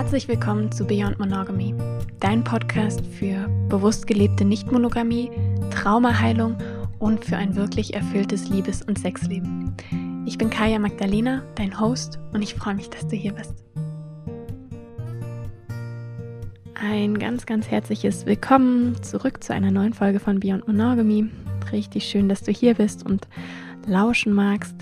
Herzlich willkommen zu Beyond Monogamy, dein Podcast für bewusst gelebte Nichtmonogamie, Traumaheilung und für ein wirklich erfülltes Liebes- und Sexleben. Ich bin Kaya Magdalena, dein Host, und ich freue mich, dass du hier bist. Ein ganz, ganz herzliches Willkommen zurück zu einer neuen Folge von Beyond Monogamy. Richtig schön, dass du hier bist und lauschen magst.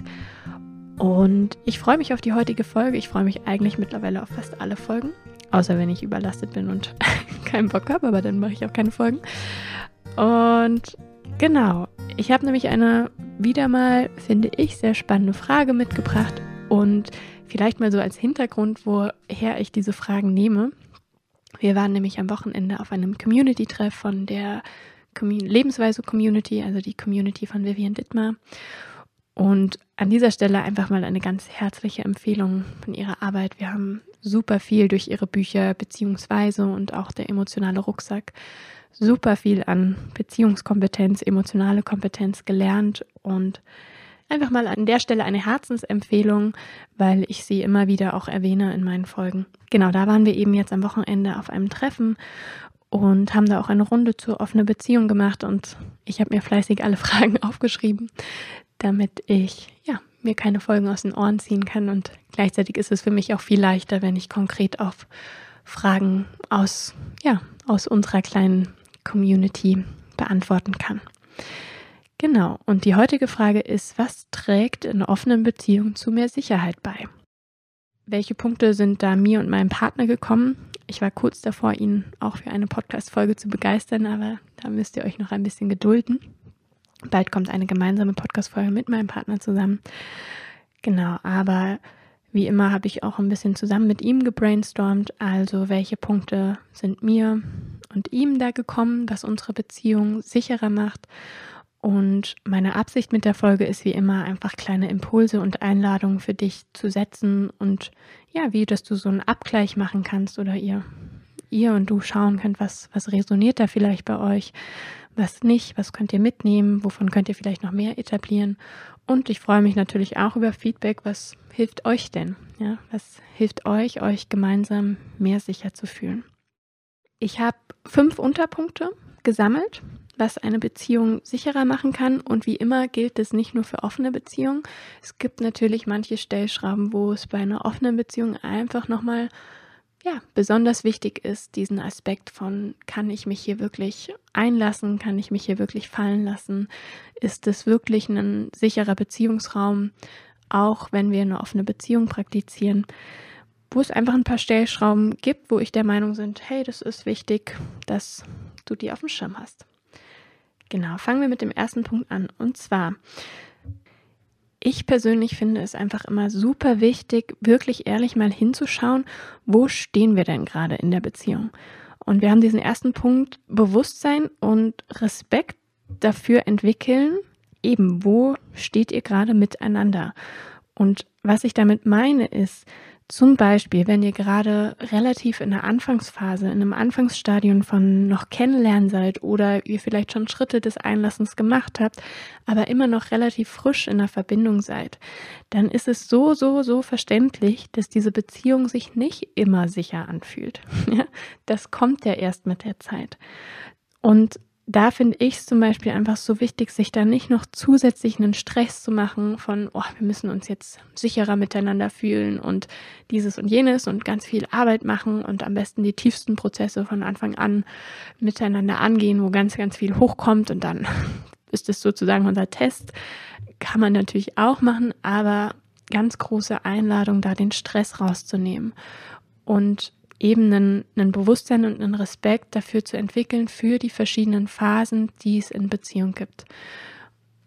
Und ich freue mich auf die heutige Folge. Ich freue mich eigentlich mittlerweile auf fast alle Folgen. Außer wenn ich überlastet bin und keinen Bock habe, aber dann mache ich auch keine Folgen. Und genau, ich habe nämlich eine wieder mal, finde ich, sehr spannende Frage mitgebracht. Und vielleicht mal so als Hintergrund, woher ich diese Fragen nehme. Wir waren nämlich am Wochenende auf einem Community-Treff von der Lebensweise Community, also die Community von Vivian Dittmar. Und an dieser Stelle einfach mal eine ganz herzliche Empfehlung von ihrer Arbeit. Wir haben super viel durch ihre Bücher beziehungsweise und auch der emotionale Rucksack super viel an Beziehungskompetenz, emotionale Kompetenz gelernt und einfach mal an der Stelle eine Herzensempfehlung, weil ich sie immer wieder auch erwähne in meinen Folgen. Genau, da waren wir eben jetzt am Wochenende auf einem Treffen und haben da auch eine Runde zur offenen Beziehung gemacht und ich habe mir fleißig alle Fragen aufgeschrieben, damit ich ja, mir keine Folgen aus den Ohren ziehen kann. Und gleichzeitig ist es für mich auch viel leichter, wenn ich konkret auf Fragen aus, ja, aus unserer kleinen Community beantworten kann. Genau, und die heutige Frage ist, was trägt in offenen Beziehungen zu mehr Sicherheit bei? Welche Punkte sind da mir und meinem Partner gekommen? Ich war kurz davor, ihn auch für eine Podcast-Folge zu begeistern, aber da müsst ihr euch noch ein bisschen gedulden. Bald kommt eine gemeinsame Podcast-Folge mit meinem Partner zusammen. Genau, aber wie immer habe ich auch ein bisschen zusammen mit ihm gebrainstormt. Also, welche Punkte sind mir und ihm da gekommen, was unsere Beziehung sicherer macht. Und meine Absicht mit der Folge ist wie immer einfach kleine Impulse und Einladungen für dich zu setzen und ja, wie dass du so einen Abgleich machen kannst oder ihr ihr und du schauen könnt, was was resoniert da vielleicht bei euch, was nicht, was könnt ihr mitnehmen, wovon könnt ihr vielleicht noch mehr etablieren. Und ich freue mich natürlich auch über Feedback, was hilft euch denn? Ja, was hilft euch, euch gemeinsam mehr sicher zu fühlen? Ich habe fünf Unterpunkte gesammelt, was eine Beziehung sicherer machen kann. Und wie immer gilt es nicht nur für offene Beziehungen. Es gibt natürlich manche Stellschrauben, wo es bei einer offenen Beziehung einfach nochmal ja, besonders wichtig ist, diesen Aspekt von, kann ich mich hier wirklich einlassen, kann ich mich hier wirklich fallen lassen, ist es wirklich ein sicherer Beziehungsraum, auch wenn wir eine offene Beziehung praktizieren, wo es einfach ein paar Stellschrauben gibt, wo ich der Meinung bin, hey, das ist wichtig, dass du die auf dem Schirm hast. Genau, fangen wir mit dem ersten Punkt an. Und zwar, ich persönlich finde es einfach immer super wichtig, wirklich ehrlich mal hinzuschauen, wo stehen wir denn gerade in der Beziehung. Und wir haben diesen ersten Punkt Bewusstsein und Respekt dafür entwickeln, eben wo steht ihr gerade miteinander. Und was ich damit meine ist, zum Beispiel, wenn ihr gerade relativ in der Anfangsphase, in einem Anfangsstadium von noch kennenlernen seid oder ihr vielleicht schon Schritte des Einlassens gemacht habt, aber immer noch relativ frisch in der Verbindung seid, dann ist es so, so, so verständlich, dass diese Beziehung sich nicht immer sicher anfühlt. das kommt ja erst mit der Zeit. Und da finde ich es zum Beispiel einfach so wichtig, sich da nicht noch zusätzlich einen Stress zu machen von, oh, wir müssen uns jetzt sicherer miteinander fühlen und dieses und jenes und ganz viel Arbeit machen und am besten die tiefsten Prozesse von Anfang an miteinander angehen, wo ganz, ganz viel hochkommt und dann ist es sozusagen unser Test. Kann man natürlich auch machen, aber ganz große Einladung, da den Stress rauszunehmen und eben einen Bewusstsein und einen Respekt dafür zu entwickeln für die verschiedenen Phasen, die es in Beziehung gibt.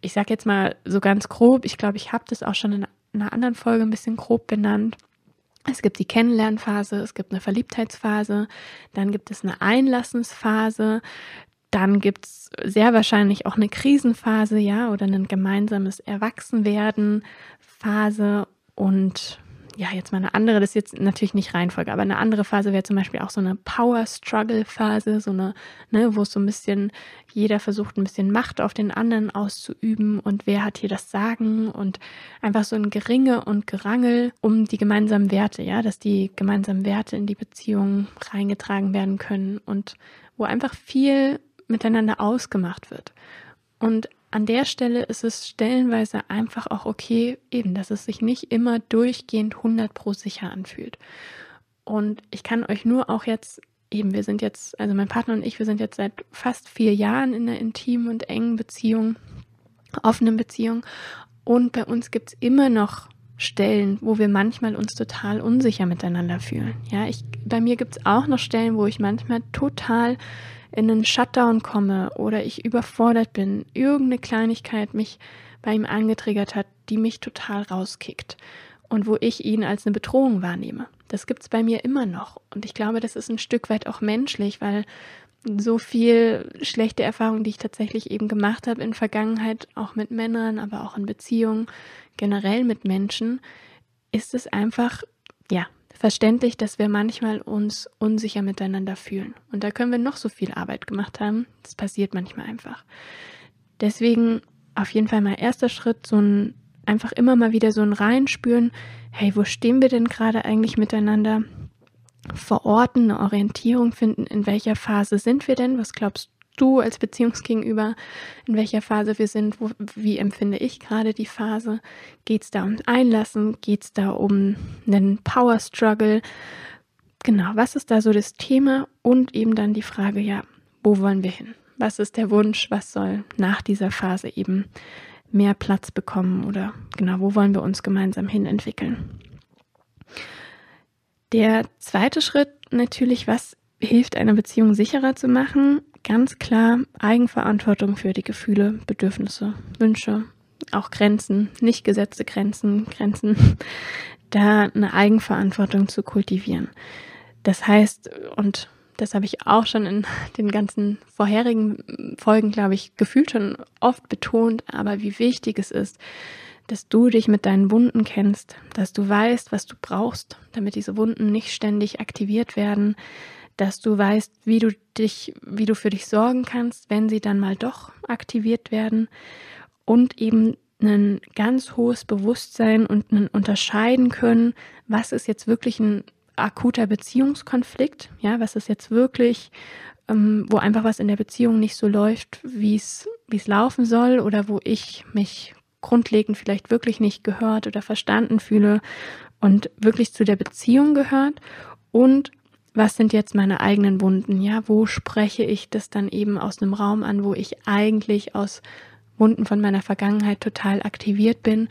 Ich sage jetzt mal so ganz grob, ich glaube, ich habe das auch schon in einer anderen Folge ein bisschen grob benannt. Es gibt die Kennenlernphase, es gibt eine Verliebtheitsphase, dann gibt es eine Einlassensphase, dann gibt es sehr wahrscheinlich auch eine Krisenphase, ja, oder ein gemeinsames Erwachsenwerden Phase und ja, jetzt mal eine andere, das ist jetzt natürlich nicht Reihenfolge, aber eine andere Phase wäre zum Beispiel auch so eine Power-Struggle-Phase, so eine, ne, wo es so ein bisschen, jeder versucht ein bisschen Macht auf den anderen auszuüben und wer hat hier das Sagen und einfach so ein Geringe und Gerangel um die gemeinsamen Werte, ja, dass die gemeinsamen Werte in die Beziehung reingetragen werden können und wo einfach viel miteinander ausgemacht wird. Und an der Stelle ist es stellenweise einfach auch okay, eben, dass es sich nicht immer durchgehend 100 pro sicher anfühlt. Und ich kann euch nur auch jetzt, eben, wir sind jetzt, also mein Partner und ich, wir sind jetzt seit fast vier Jahren in einer intimen und engen Beziehung, offenen Beziehung. Und bei uns gibt es immer noch Stellen, wo wir manchmal uns total unsicher miteinander fühlen. Ja, ich, bei mir gibt es auch noch Stellen, wo ich manchmal total in einen Shutdown komme oder ich überfordert bin, irgendeine Kleinigkeit mich bei ihm angetriggert hat, die mich total rauskickt und wo ich ihn als eine Bedrohung wahrnehme. Das gibt es bei mir immer noch. Und ich glaube, das ist ein Stück weit auch menschlich, weil so viel schlechte Erfahrungen, die ich tatsächlich eben gemacht habe in Vergangenheit, auch mit Männern, aber auch in Beziehungen, generell mit Menschen, ist es einfach, ja, verständlich, dass wir manchmal uns unsicher miteinander fühlen. Und da können wir noch so viel Arbeit gemacht haben. Das passiert manchmal einfach. Deswegen auf jeden Fall mal erster Schritt, so ein einfach immer mal wieder so ein Reinspüren, hey, wo stehen wir denn gerade eigentlich miteinander? Verorten, eine Orientierung finden, in welcher Phase sind wir denn? Was glaubst du als Beziehungsgegenüber, in welcher Phase wir sind, wo, wie empfinde ich gerade die Phase? Geht es da um Einlassen? Geht es da um einen Power Struggle? Genau, was ist da so das Thema? Und eben dann die Frage, ja, wo wollen wir hin? Was ist der Wunsch? Was soll nach dieser Phase eben mehr Platz bekommen? Oder genau, wo wollen wir uns gemeinsam hin entwickeln? Der zweite Schritt natürlich, was hilft einer Beziehung sicherer zu machen, ganz klar Eigenverantwortung für die Gefühle, Bedürfnisse, Wünsche, auch Grenzen, nicht gesetzte Grenzen, Grenzen, da eine Eigenverantwortung zu kultivieren. Das heißt, und das habe ich auch schon in den ganzen vorherigen Folgen, glaube ich, gefühlt schon oft betont, aber wie wichtig es ist, dass du dich mit deinen Wunden kennst, dass du weißt, was du brauchst, damit diese Wunden nicht ständig aktiviert werden, dass du weißt, wie du dich, wie du für dich sorgen kannst, wenn sie dann mal doch aktiviert werden und eben ein ganz hohes Bewusstsein und ein Unterscheiden können, was ist jetzt wirklich ein akuter Beziehungskonflikt, ja, was ist jetzt wirklich, ähm, wo einfach was in der Beziehung nicht so läuft, wie es wie es laufen soll oder wo ich mich grundlegend vielleicht wirklich nicht gehört oder verstanden fühle und wirklich zu der Beziehung gehört und was sind jetzt meine eigenen Wunden? Ja, wo spreche ich das dann eben aus einem Raum an, wo ich eigentlich aus Wunden von meiner Vergangenheit total aktiviert bin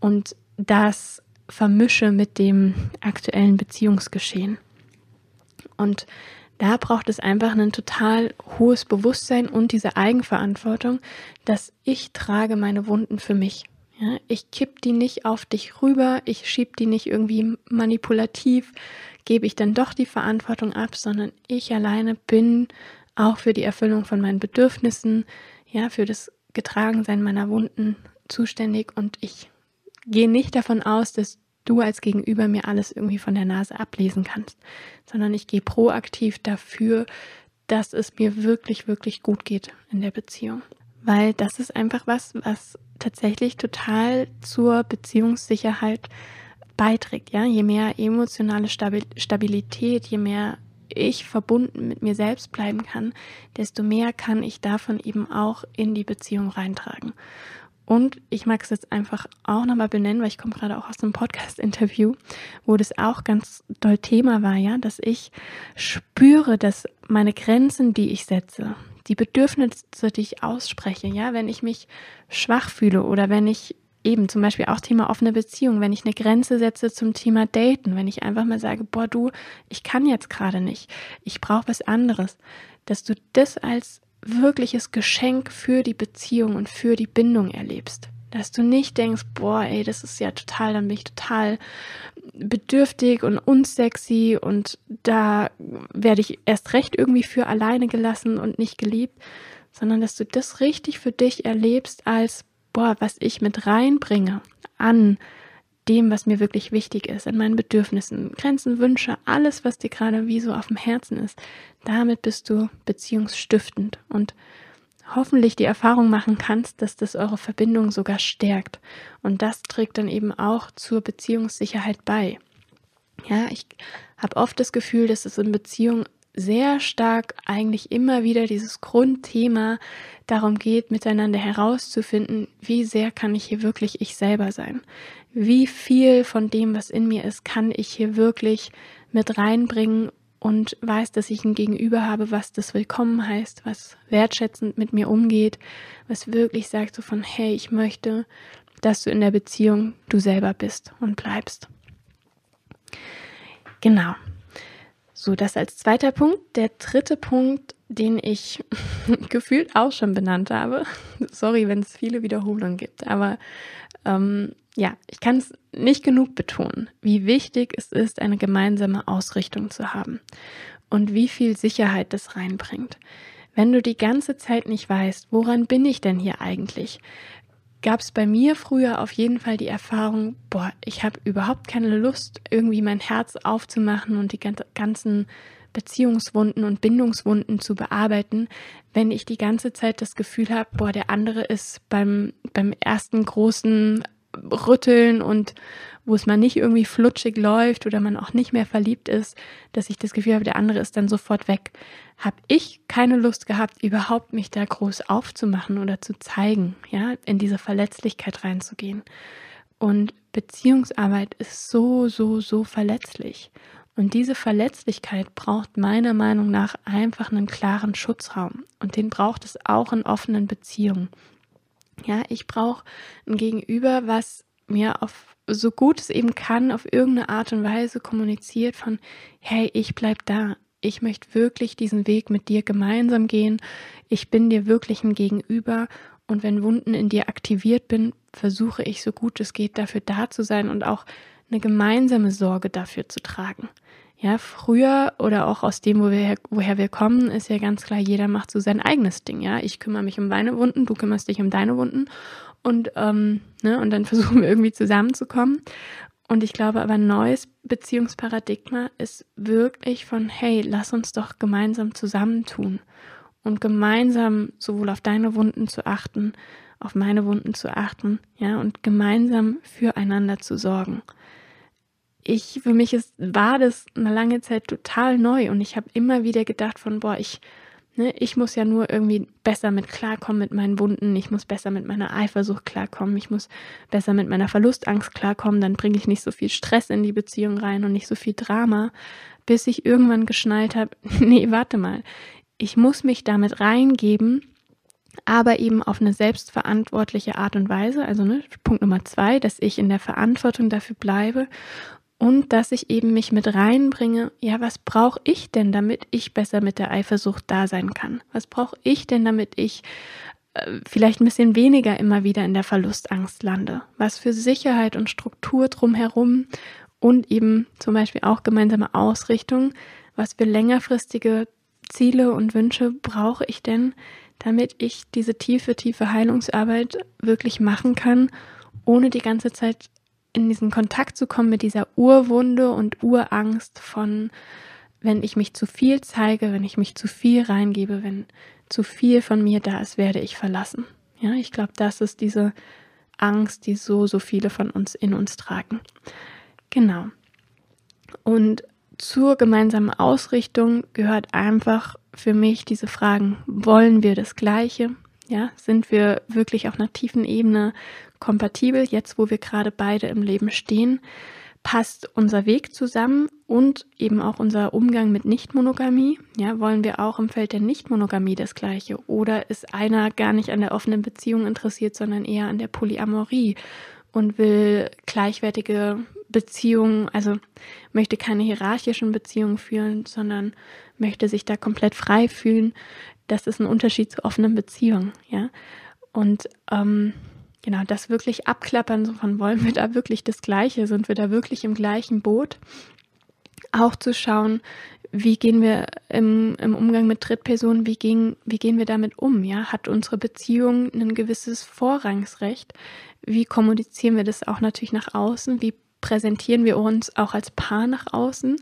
und das vermische mit dem aktuellen Beziehungsgeschehen. Und da braucht es einfach ein total hohes Bewusstsein und diese Eigenverantwortung, dass ich trage meine Wunden für mich. Ja, ich kipp die nicht auf dich rüber, ich schieb die nicht irgendwie manipulativ gebe ich dann doch die Verantwortung ab, sondern ich alleine bin auch für die Erfüllung von meinen Bedürfnissen, ja, für das Getragensein meiner Wunden zuständig und ich gehe nicht davon aus, dass du als Gegenüber mir alles irgendwie von der Nase ablesen kannst, sondern ich gehe proaktiv dafür, dass es mir wirklich, wirklich gut geht in der Beziehung. Weil das ist einfach was, was tatsächlich total zur Beziehungssicherheit beiträgt. Ja, je mehr emotionale Stabilität, je mehr ich verbunden mit mir selbst bleiben kann, desto mehr kann ich davon eben auch in die Beziehung reintragen. Und ich mag es jetzt einfach auch nochmal benennen, weil ich komme gerade auch aus einem Podcast-Interview, wo das auch ganz doll Thema war, ja, dass ich spüre, dass meine Grenzen, die ich setze, die Bedürfnisse, die ich ausspreche, ja, wenn ich mich schwach fühle oder wenn ich eben zum Beispiel auch Thema offene Beziehung, wenn ich eine Grenze setze zum Thema Daten, wenn ich einfach mal sage, boah, du, ich kann jetzt gerade nicht, ich brauche was anderes, dass du das als wirkliches Geschenk für die Beziehung und für die Bindung erlebst. Dass du nicht denkst, boah, ey, das ist ja total, dann bin ich total bedürftig und unsexy und da werde ich erst recht irgendwie für alleine gelassen und nicht geliebt, sondern dass du das richtig für dich erlebst als boah, was ich mit reinbringe an dem, was mir wirklich wichtig ist, an meinen Bedürfnissen, Grenzen, Wünsche, alles, was dir gerade wie so auf dem Herzen ist, damit bist du beziehungsstiftend und hoffentlich die Erfahrung machen kannst, dass das eure Verbindung sogar stärkt. Und das trägt dann eben auch zur Beziehungssicherheit bei. Ja, ich habe oft das Gefühl, dass es in Beziehungen sehr stark eigentlich immer wieder dieses Grundthema darum geht, miteinander herauszufinden, wie sehr kann ich hier wirklich ich selber sein? Wie viel von dem, was in mir ist, kann ich hier wirklich mit reinbringen und weiß, dass ich ein Gegenüber habe, was das Willkommen heißt, was wertschätzend mit mir umgeht, was wirklich sagt so von, hey, ich möchte, dass du in der Beziehung du selber bist und bleibst. Genau, so, das als zweiter Punkt. Der dritte Punkt, den ich gefühlt auch schon benannt habe. Sorry, wenn es viele Wiederholungen gibt, aber ähm, ja, ich kann es nicht genug betonen, wie wichtig es ist, eine gemeinsame Ausrichtung zu haben und wie viel Sicherheit das reinbringt. Wenn du die ganze Zeit nicht weißt, woran bin ich denn hier eigentlich? gab es bei mir früher auf jeden Fall die Erfahrung, boah, ich habe überhaupt keine Lust, irgendwie mein Herz aufzumachen und die ganzen Beziehungswunden und Bindungswunden zu bearbeiten, wenn ich die ganze Zeit das Gefühl habe, boah, der andere ist beim, beim ersten großen Rütteln und wo es mal nicht irgendwie flutschig läuft oder man auch nicht mehr verliebt ist, dass ich das Gefühl habe, der andere ist dann sofort weg, habe ich keine Lust gehabt, überhaupt mich da groß aufzumachen oder zu zeigen, ja, in diese Verletzlichkeit reinzugehen. Und Beziehungsarbeit ist so, so, so verletzlich. Und diese Verletzlichkeit braucht meiner Meinung nach einfach einen klaren Schutzraum. Und den braucht es auch in offenen Beziehungen. Ja, ich brauche ein Gegenüber, was mir auf so gut es eben kann, auf irgendeine Art und Weise kommuniziert von, hey, ich bleib da. Ich möchte wirklich diesen Weg mit dir gemeinsam gehen. Ich bin dir wirklich ein Gegenüber. Und wenn Wunden in dir aktiviert bin, versuche ich so gut es geht, dafür da zu sein und auch eine gemeinsame Sorge dafür zu tragen. Ja, früher oder auch aus dem, wo wir, woher wir kommen, ist ja ganz klar, jeder macht so sein eigenes Ding. Ja, ich kümmere mich um meine Wunden, du kümmerst dich um deine Wunden und, ähm, ne, und dann versuchen wir irgendwie zusammenzukommen. Und ich glaube aber, ein neues Beziehungsparadigma ist wirklich von, hey, lass uns doch gemeinsam zusammentun und gemeinsam sowohl auf deine Wunden zu achten, auf meine Wunden zu achten, ja, und gemeinsam füreinander zu sorgen ich, für mich ist, war das eine lange Zeit total neu und ich habe immer wieder gedacht von, boah, ich, ne, ich muss ja nur irgendwie besser mit klarkommen mit meinen Wunden, ich muss besser mit meiner Eifersucht klarkommen, ich muss besser mit meiner Verlustangst klarkommen, dann bringe ich nicht so viel Stress in die Beziehung rein und nicht so viel Drama, bis ich irgendwann geschnallt habe, nee, warte mal, ich muss mich damit reingeben, aber eben auf eine selbstverantwortliche Art und Weise. Also ne, Punkt Nummer zwei, dass ich in der Verantwortung dafür bleibe und dass ich eben mich mit reinbringe, ja, was brauche ich denn, damit ich besser mit der Eifersucht da sein kann? Was brauche ich denn, damit ich äh, vielleicht ein bisschen weniger immer wieder in der Verlustangst lande? Was für Sicherheit und Struktur drumherum und eben zum Beispiel auch gemeinsame Ausrichtung, was für längerfristige Ziele und Wünsche brauche ich denn, damit ich diese tiefe, tiefe Heilungsarbeit wirklich machen kann, ohne die ganze Zeit in diesen Kontakt zu kommen mit dieser Urwunde und Urangst von, wenn ich mich zu viel zeige, wenn ich mich zu viel reingebe, wenn zu viel von mir da ist, werde ich verlassen. Ja, ich glaube, das ist diese Angst, die so, so viele von uns in uns tragen. Genau. Und zur gemeinsamen Ausrichtung gehört einfach für mich diese Fragen, wollen wir das Gleiche? Ja, sind wir wirklich auf einer tiefen Ebene kompatibel, jetzt wo wir gerade beide im Leben stehen? Passt unser Weg zusammen und eben auch unser Umgang mit Nichtmonogamie? Ja, wollen wir auch im Feld der Nichtmonogamie das Gleiche? Oder ist einer gar nicht an der offenen Beziehung interessiert, sondern eher an der Polyamorie und will gleichwertige Beziehungen, also möchte keine hierarchischen Beziehungen führen, sondern möchte sich da komplett frei fühlen? Das ist ein Unterschied zu offenen Beziehungen, ja. Und ähm, genau, das wirklich abklappern, so von wollen wir da wirklich das Gleiche, sind wir da wirklich im gleichen Boot? Auch zu schauen, wie gehen wir im, im Umgang mit Drittpersonen, wie, gehen, wie gehen wir damit um? Ja? Hat unsere Beziehung ein gewisses Vorrangsrecht? Wie kommunizieren wir das auch natürlich nach außen? Wie präsentieren wir uns auch als Paar nach außen?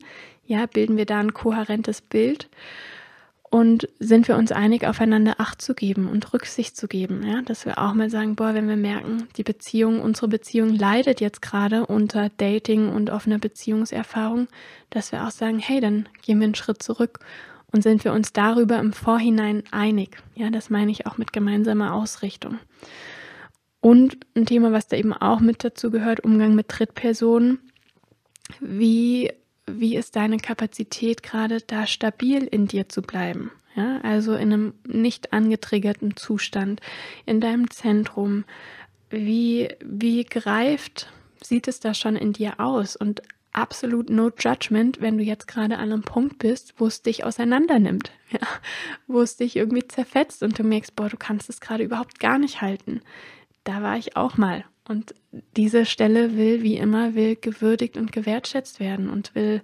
Ja, bilden wir da ein kohärentes Bild? Und sind wir uns einig, aufeinander Acht zu geben und Rücksicht zu geben? Ja, dass wir auch mal sagen, boah, wenn wir merken, die Beziehung, unsere Beziehung leidet jetzt gerade unter Dating und offener Beziehungserfahrung, dass wir auch sagen, hey, dann gehen wir einen Schritt zurück und sind wir uns darüber im Vorhinein einig. Ja, das meine ich auch mit gemeinsamer Ausrichtung. Und ein Thema, was da eben auch mit dazu gehört, Umgang mit Drittpersonen. Wie wie ist deine Kapazität gerade da stabil in dir zu bleiben? Ja, also in einem nicht angetriggerten Zustand, in deinem Zentrum. Wie, wie greift sieht es da schon in dir aus? Und absolut no judgment, wenn du jetzt gerade an einem Punkt bist, wo es dich auseinander nimmt, ja, wo es dich irgendwie zerfetzt und du merkst, boah, du kannst es gerade überhaupt gar nicht halten. Da war ich auch mal und diese Stelle will, wie immer, will gewürdigt und gewertschätzt werden und will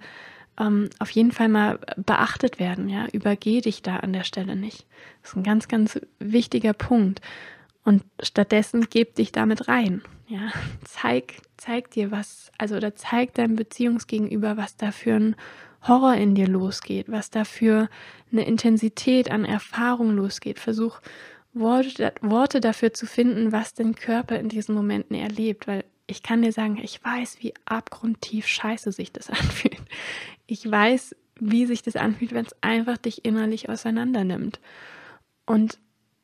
ähm, auf jeden Fall mal beachtet werden. Ja, übergeh dich da an der Stelle nicht. Das ist ein ganz, ganz wichtiger Punkt. Und stattdessen geb dich damit rein. Ja, zeig, zeig dir was, also oder zeig deinem Beziehungsgegenüber, was da für ein Horror in dir losgeht, was da für eine Intensität an Erfahrung losgeht. Versuch Worte, dafür zu finden, was dein Körper in diesen Momenten erlebt, weil ich kann dir sagen, ich weiß, wie abgrundtief scheiße sich das anfühlt. Ich weiß, wie sich das anfühlt, wenn es einfach dich innerlich auseinander nimmt. Und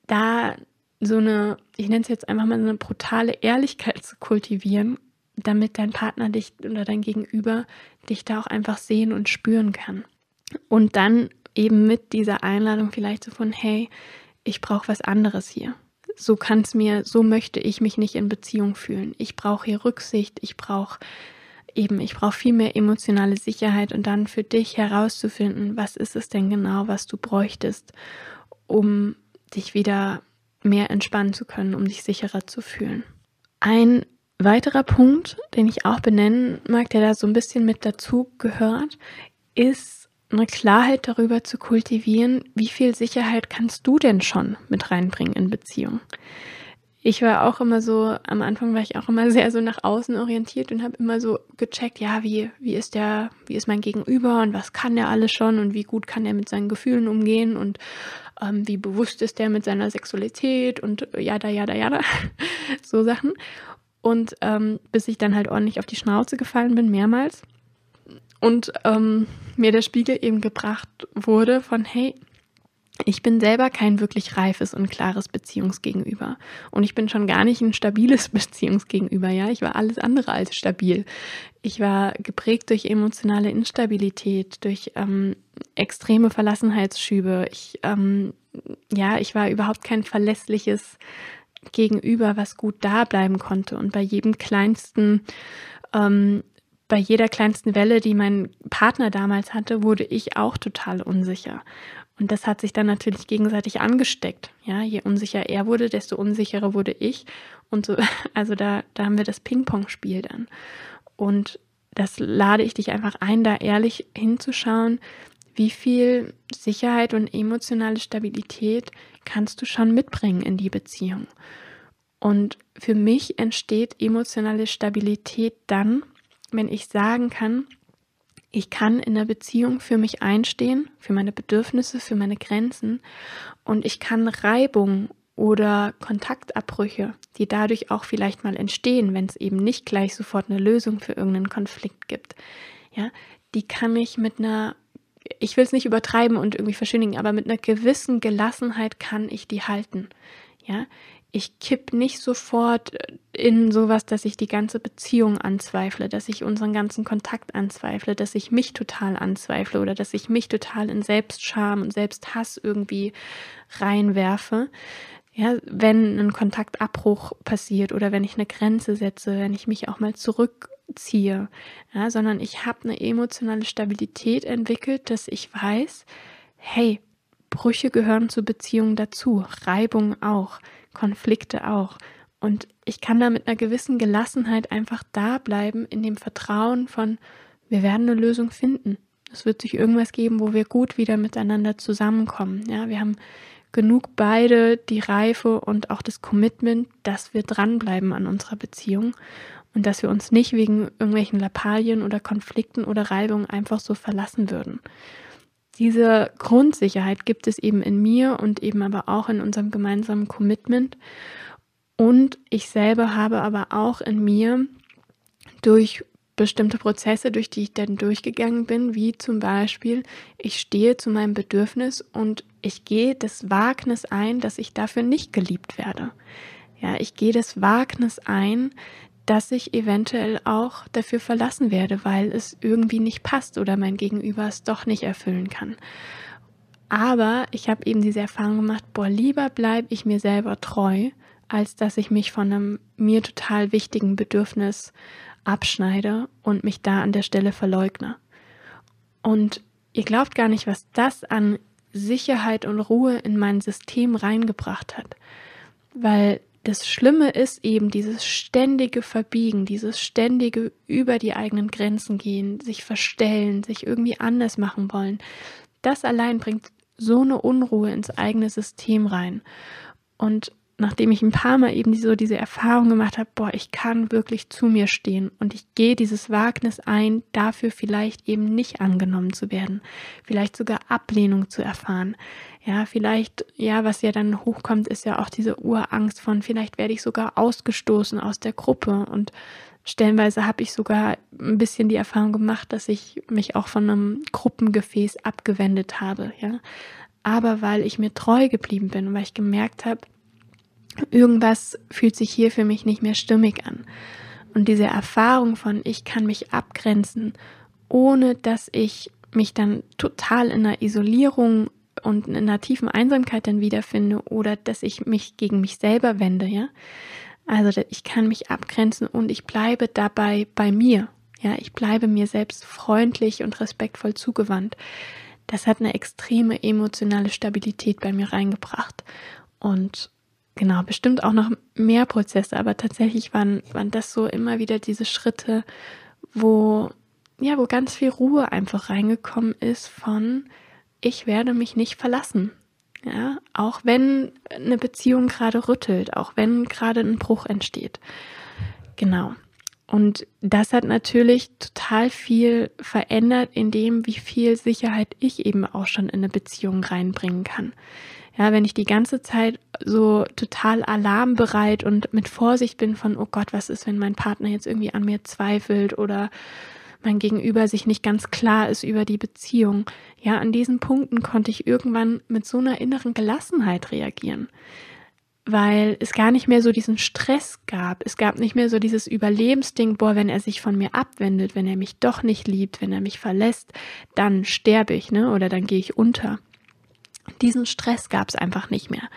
da so eine, ich nenne es jetzt einfach mal so eine brutale Ehrlichkeit zu kultivieren, damit dein Partner dich oder dein Gegenüber dich da auch einfach sehen und spüren kann. Und dann eben mit dieser Einladung vielleicht so von, hey, ich brauche was anderes hier. So kann es mir, so möchte ich mich nicht in Beziehung fühlen. Ich brauche hier Rücksicht, ich brauche eben, ich brauche viel mehr emotionale Sicherheit und dann für dich herauszufinden, was ist es denn genau, was du bräuchtest, um dich wieder mehr entspannen zu können, um dich sicherer zu fühlen. Ein weiterer Punkt, den ich auch benennen mag, der da so ein bisschen mit dazu gehört, ist eine Klarheit darüber zu kultivieren, wie viel Sicherheit kannst du denn schon mit reinbringen in Beziehung. Ich war auch immer so, am Anfang war ich auch immer sehr so nach außen orientiert und habe immer so gecheckt, ja, wie, wie ist der, wie ist mein Gegenüber und was kann der alles schon und wie gut kann er mit seinen Gefühlen umgehen und ähm, wie bewusst ist der mit seiner Sexualität und jada, jada, jada, so Sachen. Und ähm, bis ich dann halt ordentlich auf die Schnauze gefallen bin, mehrmals und ähm, mir der Spiegel eben gebracht wurde von, hey, ich bin selber kein wirklich reifes und klares Beziehungsgegenüber. Und ich bin schon gar nicht ein stabiles Beziehungsgegenüber, ja. Ich war alles andere als stabil. Ich war geprägt durch emotionale Instabilität, durch ähm, extreme Verlassenheitsschübe. Ich, ähm, ja, ich war überhaupt kein verlässliches Gegenüber, was gut da bleiben konnte. Und bei jedem kleinsten ähm, bei jeder kleinsten Welle, die mein Partner damals hatte, wurde ich auch total unsicher. Und das hat sich dann natürlich gegenseitig angesteckt. Ja, je unsicher er wurde, desto unsicherer wurde ich. Und so, also da, da haben wir das Ping-Pong-Spiel dann. Und das lade ich dich einfach ein, da ehrlich hinzuschauen, wie viel Sicherheit und emotionale Stabilität kannst du schon mitbringen in die Beziehung. Und für mich entsteht emotionale Stabilität dann, wenn ich sagen kann, ich kann in der Beziehung für mich einstehen, für meine Bedürfnisse, für meine Grenzen und ich kann Reibung oder Kontaktabbrüche, die dadurch auch vielleicht mal entstehen, wenn es eben nicht gleich sofort eine Lösung für irgendeinen Konflikt gibt. Ja, die kann ich mit einer ich will es nicht übertreiben und irgendwie verschönigen, aber mit einer gewissen Gelassenheit kann ich die halten. Ja, ich kipp nicht sofort in sowas, dass ich die ganze Beziehung anzweifle, dass ich unseren ganzen Kontakt anzweifle, dass ich mich total anzweifle oder dass ich mich total in Selbstscham und Selbsthass irgendwie reinwerfe. Ja, wenn ein Kontaktabbruch passiert oder wenn ich eine Grenze setze, wenn ich mich auch mal zurückziehe, ja, sondern ich habe eine emotionale Stabilität entwickelt, dass ich weiß, hey, Brüche gehören zur Beziehung dazu, Reibung auch. Konflikte auch. Und ich kann da mit einer gewissen Gelassenheit einfach da bleiben in dem Vertrauen von, wir werden eine Lösung finden. Es wird sich irgendwas geben, wo wir gut wieder miteinander zusammenkommen. Ja, wir haben genug beide die Reife und auch das Commitment, dass wir dranbleiben an unserer Beziehung und dass wir uns nicht wegen irgendwelchen Lappalien oder Konflikten oder Reibungen einfach so verlassen würden. Diese Grundsicherheit gibt es eben in mir und eben aber auch in unserem gemeinsamen Commitment. Und ich selber habe aber auch in mir durch bestimmte Prozesse, durch die ich dann durchgegangen bin, wie zum Beispiel, ich stehe zu meinem Bedürfnis und ich gehe das Wagnis ein, dass ich dafür nicht geliebt werde. Ja, ich gehe das Wagnis ein, dass ich eventuell auch dafür verlassen werde, weil es irgendwie nicht passt oder mein Gegenüber es doch nicht erfüllen kann. Aber ich habe eben diese Erfahrung gemacht, boah, lieber bleibe ich mir selber treu, als dass ich mich von einem mir total wichtigen Bedürfnis abschneide und mich da an der Stelle verleugne. Und ihr glaubt gar nicht, was das an Sicherheit und Ruhe in mein System reingebracht hat. Weil das Schlimme ist eben dieses ständige Verbiegen, dieses ständige über die eigenen Grenzen gehen, sich verstellen, sich irgendwie anders machen wollen. Das allein bringt so eine Unruhe ins eigene System rein. Und nachdem ich ein paar Mal eben so diese Erfahrung gemacht habe, boah, ich kann wirklich zu mir stehen und ich gehe dieses Wagnis ein, dafür vielleicht eben nicht angenommen zu werden, vielleicht sogar Ablehnung zu erfahren. Ja, vielleicht, ja, was ja dann hochkommt, ist ja auch diese Urangst von, vielleicht werde ich sogar ausgestoßen aus der Gruppe und stellenweise habe ich sogar ein bisschen die Erfahrung gemacht, dass ich mich auch von einem Gruppengefäß abgewendet habe, ja. Aber weil ich mir treu geblieben bin und weil ich gemerkt habe, irgendwas fühlt sich hier für mich nicht mehr stimmig an. Und diese Erfahrung von, ich kann mich abgrenzen, ohne dass ich mich dann total in einer Isolierung und in einer tiefen Einsamkeit dann wiederfinde oder dass ich mich gegen mich selber wende, ja. Also ich kann mich abgrenzen und ich bleibe dabei bei mir. Ja, ich bleibe mir selbst freundlich und respektvoll zugewandt. Das hat eine extreme emotionale Stabilität bei mir reingebracht. Und genau, bestimmt auch noch mehr Prozesse, aber tatsächlich waren, waren das so immer wieder diese Schritte, wo, ja, wo ganz viel Ruhe einfach reingekommen ist von, ich werde mich nicht verlassen. Ja, auch wenn eine Beziehung gerade rüttelt, auch wenn gerade ein Bruch entsteht. Genau. Und das hat natürlich total viel verändert in dem, wie viel Sicherheit ich eben auch schon in eine Beziehung reinbringen kann. Ja, wenn ich die ganze Zeit so total alarmbereit und mit Vorsicht bin von, oh Gott, was ist, wenn mein Partner jetzt irgendwie an mir zweifelt oder mein Gegenüber sich nicht ganz klar ist über die Beziehung. Ja, an diesen Punkten konnte ich irgendwann mit so einer inneren Gelassenheit reagieren, weil es gar nicht mehr so diesen Stress gab. Es gab nicht mehr so dieses Überlebensding, boah, wenn er sich von mir abwendet, wenn er mich doch nicht liebt, wenn er mich verlässt, dann sterbe ich, ne, oder dann gehe ich unter. Diesen Stress gab es einfach nicht mehr.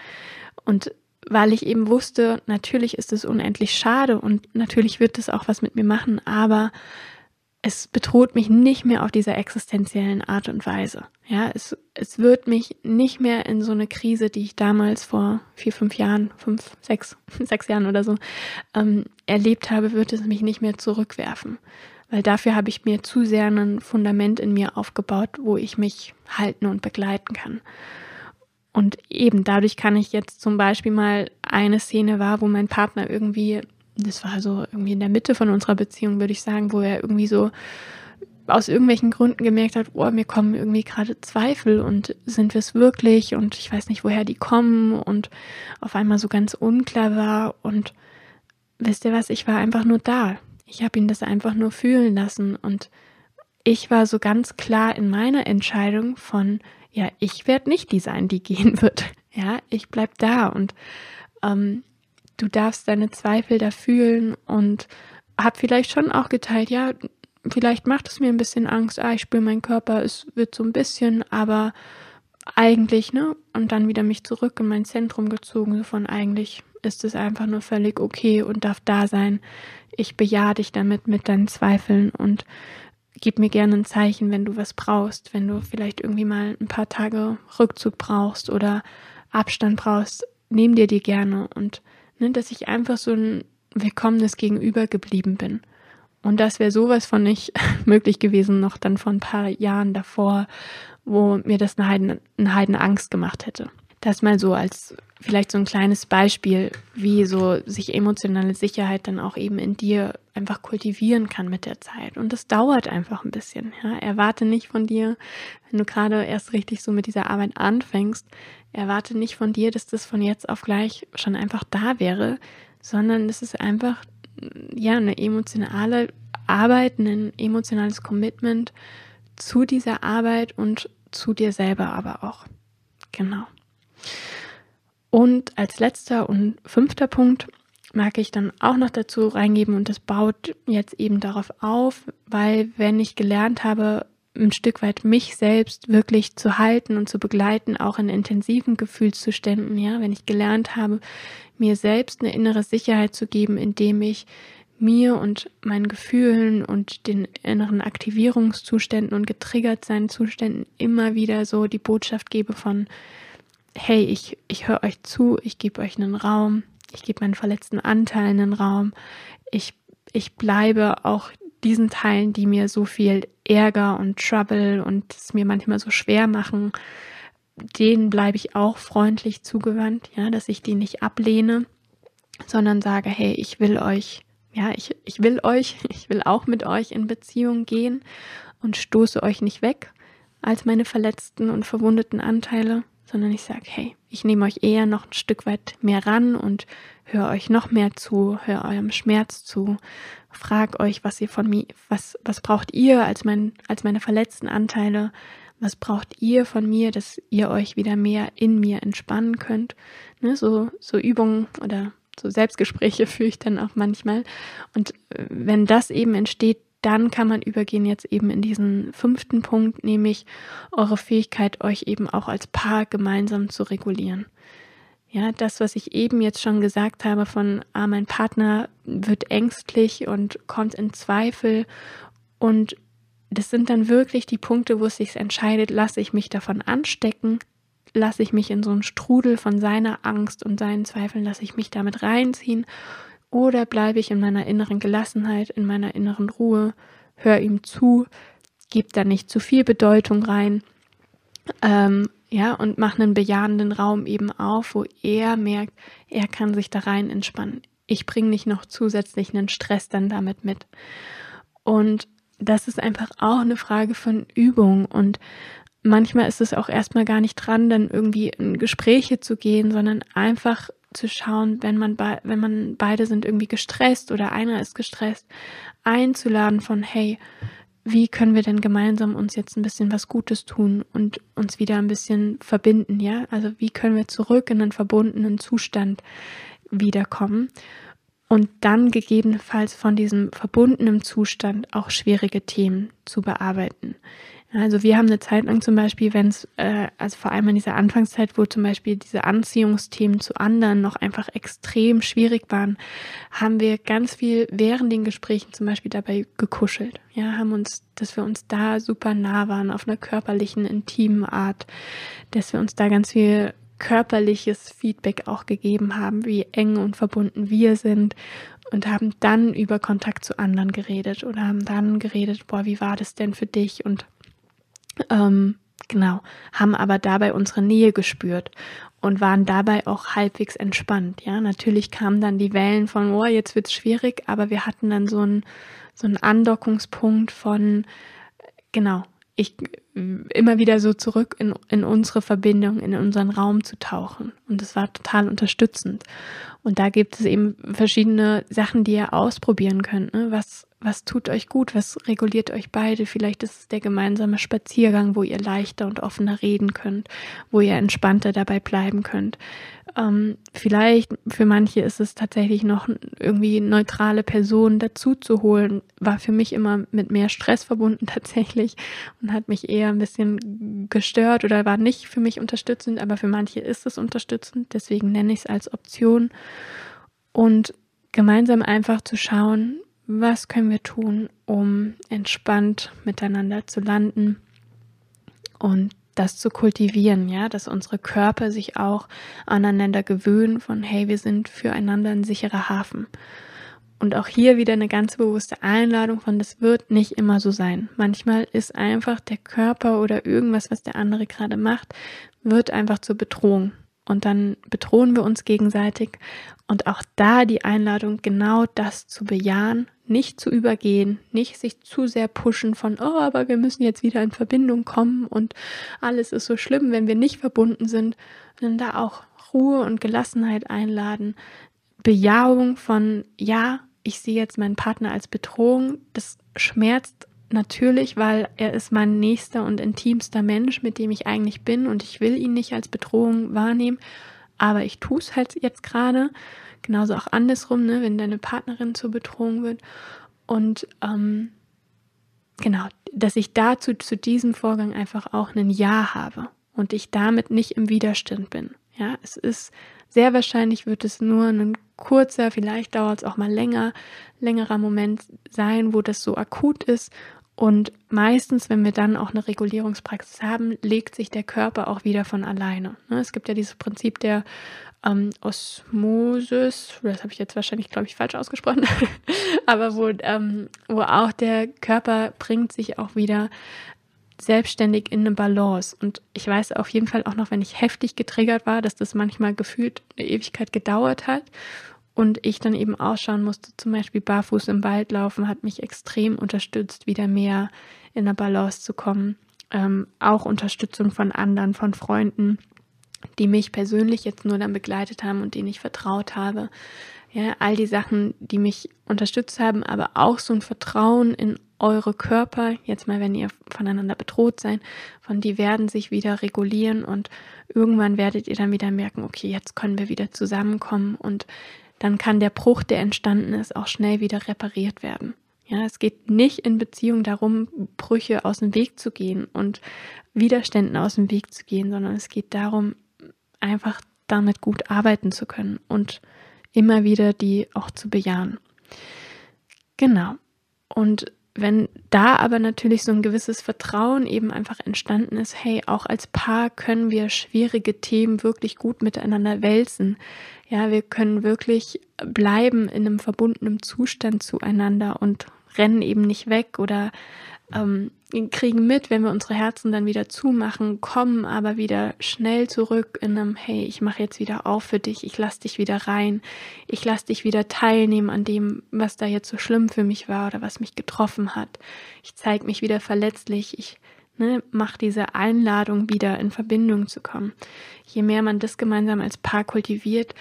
Und weil ich eben wusste, natürlich ist es unendlich schade und natürlich wird es auch was mit mir machen, aber es bedroht mich nicht mehr auf dieser existenziellen Art und Weise. Ja, es, es wird mich nicht mehr in so eine Krise, die ich damals vor vier, fünf Jahren, fünf, sechs, sechs Jahren oder so ähm, erlebt habe, wird es mich nicht mehr zurückwerfen. Weil dafür habe ich mir zu sehr ein Fundament in mir aufgebaut, wo ich mich halten und begleiten kann. Und eben dadurch kann ich jetzt zum Beispiel mal eine Szene war, wo mein Partner irgendwie das war so irgendwie in der Mitte von unserer Beziehung, würde ich sagen, wo er irgendwie so aus irgendwelchen Gründen gemerkt hat, oh, mir kommen irgendwie gerade Zweifel und sind wir es wirklich? Und ich weiß nicht, woher die kommen. Und auf einmal so ganz unklar war. Und wisst ihr was, ich war einfach nur da. Ich habe ihn das einfach nur fühlen lassen. Und ich war so ganz klar in meiner Entscheidung von, ja, ich werde nicht die sein, die gehen wird. Ja, ich bleib da. Und ähm, du darfst deine Zweifel da fühlen und hab vielleicht schon auch geteilt, ja, vielleicht macht es mir ein bisschen Angst, ah, ich spüre meinen Körper, es wird so ein bisschen, aber eigentlich, ne? Und dann wieder mich zurück in mein Zentrum gezogen, so von eigentlich ist es einfach nur völlig okay und darf da sein. Ich bejahe dich damit mit deinen Zweifeln und gib mir gerne ein Zeichen, wenn du was brauchst, wenn du vielleicht irgendwie mal ein paar Tage Rückzug brauchst oder Abstand brauchst, nehm dir die gerne und ne, dass ich einfach so ein willkommenes Gegenüber geblieben bin. Und das wäre sowas von nicht möglich gewesen, noch dann vor ein paar Jahren davor, wo mir das eine Heiden, eine Heiden Angst gemacht hätte. Das mal so als vielleicht so ein kleines Beispiel, wie so sich emotionale Sicherheit dann auch eben in dir einfach kultivieren kann mit der Zeit. Und das dauert einfach ein bisschen. Ja? Erwarte nicht von dir, wenn du gerade erst richtig so mit dieser Arbeit anfängst, erwarte nicht von dir, dass das von jetzt auf gleich schon einfach da wäre, sondern es ist einfach ja eine emotionale Arbeit, ein emotionales Commitment zu dieser Arbeit und zu dir selber aber auch. Genau. Und als letzter und fünfter Punkt mag ich dann auch noch dazu reingeben und das baut jetzt eben darauf auf, weil wenn ich gelernt habe, ein Stück weit mich selbst wirklich zu halten und zu begleiten, auch in intensiven Gefühlszuständen, ja, wenn ich gelernt habe, mir selbst eine innere Sicherheit zu geben, indem ich mir und meinen Gefühlen und den inneren Aktivierungszuständen und getriggert seinen Zuständen immer wieder so die Botschaft gebe von, hey, ich, ich höre euch zu, ich gebe euch einen Raum, ich gebe meinen verletzten Anteilen einen Raum, ich, ich bleibe auch diesen Teilen, die mir so viel Ärger und Trouble und es mir manchmal so schwer machen, denen bleibe ich auch freundlich zugewandt, ja, dass ich die nicht ablehne, sondern sage, hey, ich will euch, ja, ich, ich will euch, ich will auch mit euch in Beziehung gehen und stoße euch nicht weg als meine verletzten und verwundeten Anteile, sondern ich sage, hey, ich nehme euch eher noch ein Stück weit mehr ran und höre euch noch mehr zu, höre eurem Schmerz zu, frag euch, was ihr von mir, was, was braucht ihr als mein, als meine verletzten Anteile, was braucht ihr von mir, dass ihr euch wieder mehr in mir entspannen könnt. Ne, so, so Übungen oder so Selbstgespräche führe ich dann auch manchmal. Und äh, wenn das eben entsteht, dann kann man übergehen jetzt eben in diesen fünften Punkt, nämlich eure Fähigkeit, euch eben auch als Paar gemeinsam zu regulieren. Ja, das, was ich eben jetzt schon gesagt habe von, ah, mein Partner wird ängstlich und kommt in Zweifel und das sind dann wirklich die Punkte, wo es sich entscheidet, lasse ich mich davon anstecken, lasse ich mich in so einen Strudel von seiner Angst und seinen Zweifeln, lasse ich mich damit reinziehen oder bleibe ich in meiner inneren Gelassenheit, in meiner inneren Ruhe, höre ihm zu, gebe da nicht zu viel Bedeutung rein, ähm, ja, und mache einen bejahenden Raum eben auf, wo er merkt, er kann sich da rein entspannen. Ich bringe nicht noch zusätzlich einen Stress dann damit mit. Und das ist einfach auch eine Frage von Übung und manchmal ist es auch erstmal gar nicht dran, dann irgendwie in Gespräche zu gehen, sondern einfach zu schauen, wenn man, wenn man beide sind irgendwie gestresst oder einer ist gestresst, einzuladen von, hey, wie können wir denn gemeinsam uns jetzt ein bisschen was Gutes tun und uns wieder ein bisschen verbinden, ja? Also wie können wir zurück in einen verbundenen Zustand wiederkommen und dann gegebenenfalls von diesem verbundenen Zustand auch schwierige Themen zu bearbeiten. Also wir haben eine Zeit lang zum Beispiel, wenn es, äh, also vor allem in dieser Anfangszeit, wo zum Beispiel diese Anziehungsthemen zu anderen noch einfach extrem schwierig waren, haben wir ganz viel während den Gesprächen zum Beispiel dabei gekuschelt. Ja, haben uns, dass wir uns da super nah waren auf einer körperlichen, intimen Art, dass wir uns da ganz viel körperliches Feedback auch gegeben haben, wie eng und verbunden wir sind und haben dann über Kontakt zu anderen geredet oder haben dann geredet, boah, wie war das denn für dich und ähm, genau, haben aber dabei unsere Nähe gespürt und waren dabei auch halbwegs entspannt. Ja, natürlich kamen dann die Wellen von, oh, jetzt wird's schwierig, aber wir hatten dann so einen so einen Andockungspunkt von, genau, ich immer wieder so zurück in, in unsere Verbindung, in unseren Raum zu tauchen. Und das war total unterstützend. Und da gibt es eben verschiedene Sachen, die ihr ausprobieren könnt. Ne? Was, was tut euch gut, was reguliert euch beide. Vielleicht ist es der gemeinsame Spaziergang, wo ihr leichter und offener reden könnt, wo ihr entspannter dabei bleiben könnt. Ähm, vielleicht für manche ist es tatsächlich noch irgendwie neutrale Personen dazu zu holen, war für mich immer mit mehr Stress verbunden tatsächlich und hat mich eher ein bisschen gestört oder war nicht für mich unterstützend, aber für manche ist es unterstützend, deswegen nenne ich es als Option und gemeinsam einfach zu schauen, was können wir tun, um entspannt miteinander zu landen und das zu kultivieren, ja, dass unsere Körper sich auch aneinander gewöhnen von, hey, wir sind füreinander ein sicherer Hafen. Und auch hier wieder eine ganz bewusste Einladung von, das wird nicht immer so sein. Manchmal ist einfach der Körper oder irgendwas, was der andere gerade macht, wird einfach zur Bedrohung. Und dann bedrohen wir uns gegenseitig. Und auch da die Einladung, genau das zu bejahen, nicht zu übergehen, nicht sich zu sehr pushen von, oh, aber wir müssen jetzt wieder in Verbindung kommen und alles ist so schlimm, wenn wir nicht verbunden sind, sondern da auch Ruhe und Gelassenheit einladen, Bejahung von, ja, ich sehe jetzt meinen Partner als Bedrohung, das schmerzt natürlich, weil er ist mein nächster und intimster Mensch, mit dem ich eigentlich bin und ich will ihn nicht als Bedrohung wahrnehmen, aber ich tue es halt jetzt gerade. Genauso auch andersrum, ne, wenn deine Partnerin zur Bedrohung wird. Und ähm, genau, dass ich dazu zu diesem Vorgang einfach auch ein Ja habe und ich damit nicht im Widerstand bin. Ja, es ist sehr wahrscheinlich wird es nur ein kurzer, vielleicht dauert es auch mal länger, längerer Moment sein, wo das so akut ist. Und meistens, wenn wir dann auch eine Regulierungspraxis haben, legt sich der Körper auch wieder von alleine. Ne, es gibt ja dieses Prinzip der ähm, Osmosis, das habe ich jetzt wahrscheinlich, glaube ich, falsch ausgesprochen, aber wo, ähm, wo auch der Körper bringt sich auch wieder selbstständig in eine Balance. Und ich weiß auf jeden Fall auch noch, wenn ich heftig getriggert war, dass das manchmal gefühlt eine Ewigkeit gedauert hat. Und ich dann eben ausschauen musste, zum Beispiel barfuß im Wald laufen, hat mich extrem unterstützt, wieder mehr in eine Balance zu kommen. Ähm, auch Unterstützung von anderen, von Freunden, die mich persönlich jetzt nur dann begleitet haben und denen ich vertraut habe. Ja, all die Sachen, die mich unterstützt haben, aber auch so ein Vertrauen in eure Körper, jetzt mal, wenn ihr voneinander bedroht seid, von die werden sich wieder regulieren und irgendwann werdet ihr dann wieder merken, okay, jetzt können wir wieder zusammenkommen und dann kann der Bruch, der entstanden ist, auch schnell wieder repariert werden. Ja, es geht nicht in Beziehung darum, Brüche aus dem Weg zu gehen und Widerständen aus dem Weg zu gehen, sondern es geht darum, einfach damit gut arbeiten zu können und immer wieder die auch zu bejahen. Genau. Und wenn da aber natürlich so ein gewisses Vertrauen eben einfach entstanden ist, hey, auch als Paar können wir schwierige Themen wirklich gut miteinander wälzen. Ja, wir können wirklich bleiben in einem verbundenen Zustand zueinander und rennen eben nicht weg oder ähm, kriegen mit, wenn wir unsere Herzen dann wieder zumachen, kommen aber wieder schnell zurück in einem, hey, ich mache jetzt wieder auf für dich, ich lass dich wieder rein, ich lass dich wieder teilnehmen an dem, was da jetzt so schlimm für mich war oder was mich getroffen hat. Ich zeige mich wieder verletzlich, ich ne, mache diese Einladung wieder in Verbindung zu kommen. Je mehr man das gemeinsam als Paar kultiviert,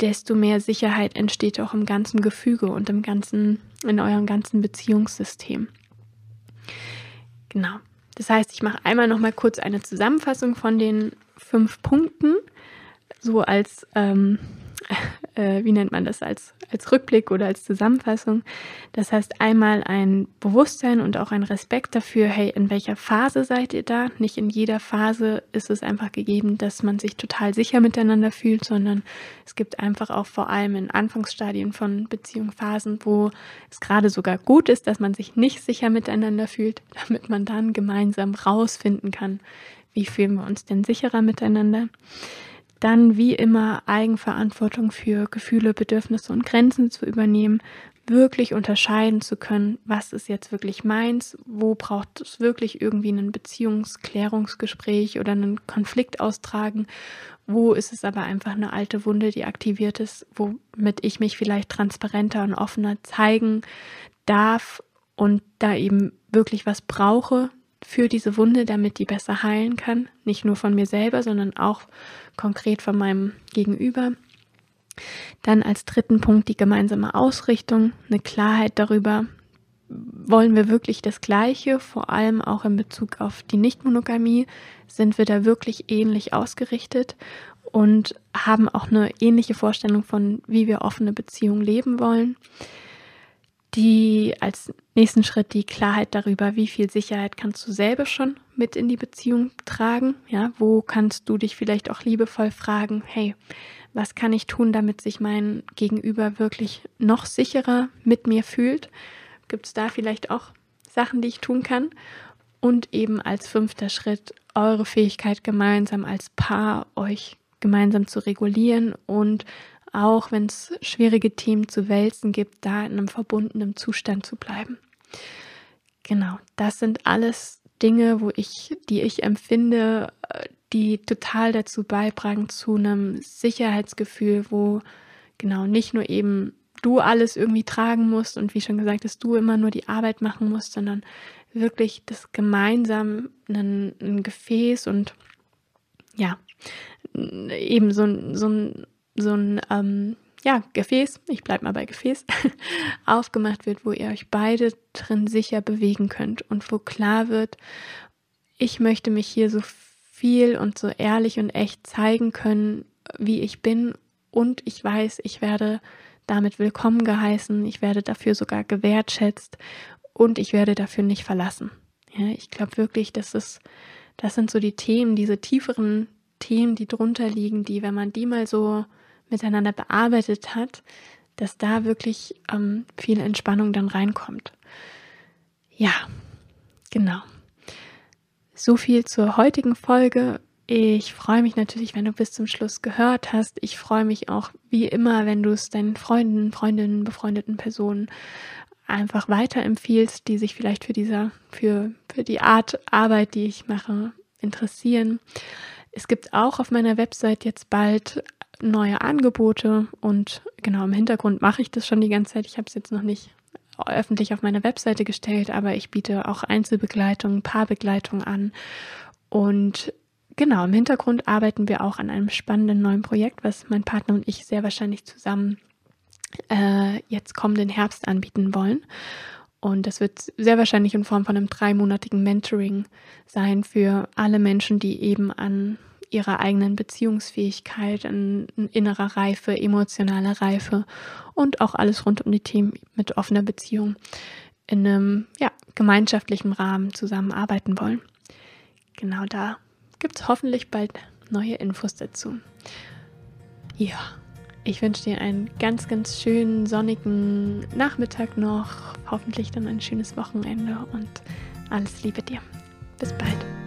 desto mehr Sicherheit entsteht auch im ganzen Gefüge und im ganzen, in eurem ganzen Beziehungssystem. Genau. Das heißt, ich mache einmal noch mal kurz eine Zusammenfassung von den fünf Punkten, so als ähm, äh, wie nennt man das, als, als Rückblick oder als Zusammenfassung. Das heißt einmal ein Bewusstsein und auch ein Respekt dafür, hey, in welcher Phase seid ihr da? Nicht in jeder Phase ist es einfach gegeben, dass man sich total sicher miteinander fühlt, sondern es gibt einfach auch vor allem in Anfangsstadien von Beziehungen Phasen, wo es gerade sogar gut ist, dass man sich nicht sicher miteinander fühlt, damit man dann gemeinsam rausfinden kann, wie fühlen wir uns denn sicherer miteinander. Dann wie immer Eigenverantwortung für Gefühle, Bedürfnisse und Grenzen zu übernehmen, wirklich unterscheiden zu können, was ist jetzt wirklich meins, wo braucht es wirklich irgendwie ein Beziehungsklärungsgespräch oder einen Konflikt austragen, wo ist es aber einfach eine alte Wunde, die aktiviert ist, womit ich mich vielleicht transparenter und offener zeigen darf und da eben wirklich was brauche, für diese Wunde, damit die besser heilen kann. Nicht nur von mir selber, sondern auch konkret von meinem Gegenüber. Dann als dritten Punkt die gemeinsame Ausrichtung, eine Klarheit darüber, wollen wir wirklich das Gleiche, vor allem auch in Bezug auf die Nichtmonogamie, sind wir da wirklich ähnlich ausgerichtet und haben auch eine ähnliche Vorstellung von, wie wir offene Beziehungen leben wollen die als nächsten Schritt die Klarheit darüber, wie viel Sicherheit kannst du selber schon mit in die Beziehung tragen. Ja, wo kannst du dich vielleicht auch liebevoll fragen, hey, was kann ich tun, damit sich mein Gegenüber wirklich noch sicherer mit mir fühlt? Gibt es da vielleicht auch Sachen, die ich tun kann? Und eben als fünfter Schritt eure Fähigkeit gemeinsam als Paar euch gemeinsam zu regulieren und auch wenn es schwierige Themen zu wälzen gibt, da in einem verbundenen Zustand zu bleiben. Genau, das sind alles Dinge, wo ich, die ich empfinde, die total dazu beitragen zu einem Sicherheitsgefühl, wo genau nicht nur eben du alles irgendwie tragen musst und wie schon gesagt, dass du immer nur die Arbeit machen musst, sondern wirklich das gemeinsam ein, ein Gefäß und ja, eben so, so ein, so ein ähm, ja, Gefäß, ich bleibe mal bei Gefäß, aufgemacht wird, wo ihr euch beide drin sicher bewegen könnt und wo klar wird, ich möchte mich hier so viel und so ehrlich und echt zeigen können, wie ich bin und ich weiß, ich werde damit willkommen geheißen, ich werde dafür sogar gewertschätzt und ich werde dafür nicht verlassen. Ja, ich glaube wirklich, dass es, das sind so die Themen, diese tieferen Themen, die drunter liegen, die, wenn man die mal so miteinander bearbeitet hat, dass da wirklich ähm, viel Entspannung dann reinkommt. Ja, genau. So viel zur heutigen Folge. Ich freue mich natürlich, wenn du bis zum Schluss gehört hast. Ich freue mich auch wie immer, wenn du es deinen Freunden, Freundinnen, befreundeten Personen einfach weiterempfiehlst, die sich vielleicht für dieser, für, für die Art Arbeit, die ich mache, interessieren. Es gibt auch auf meiner Website jetzt bald neue Angebote und genau im Hintergrund mache ich das schon die ganze Zeit. Ich habe es jetzt noch nicht öffentlich auf meine Webseite gestellt, aber ich biete auch Einzelbegleitung, Paarbegleitung an und genau im Hintergrund arbeiten wir auch an einem spannenden neuen Projekt, was mein Partner und ich sehr wahrscheinlich zusammen äh, jetzt kommenden Herbst anbieten wollen. Und das wird sehr wahrscheinlich in Form von einem dreimonatigen Mentoring sein für alle Menschen, die eben an ihrer eigenen Beziehungsfähigkeit, an, an innerer Reife, emotionaler Reife und auch alles rund um die Themen mit offener Beziehung in einem ja, gemeinschaftlichen Rahmen zusammenarbeiten wollen. Genau da gibt es hoffentlich bald neue Infos dazu. Ja, ich wünsche dir einen ganz, ganz schönen sonnigen Nachmittag noch. Hoffentlich dann ein schönes Wochenende und alles Liebe dir. Bis bald.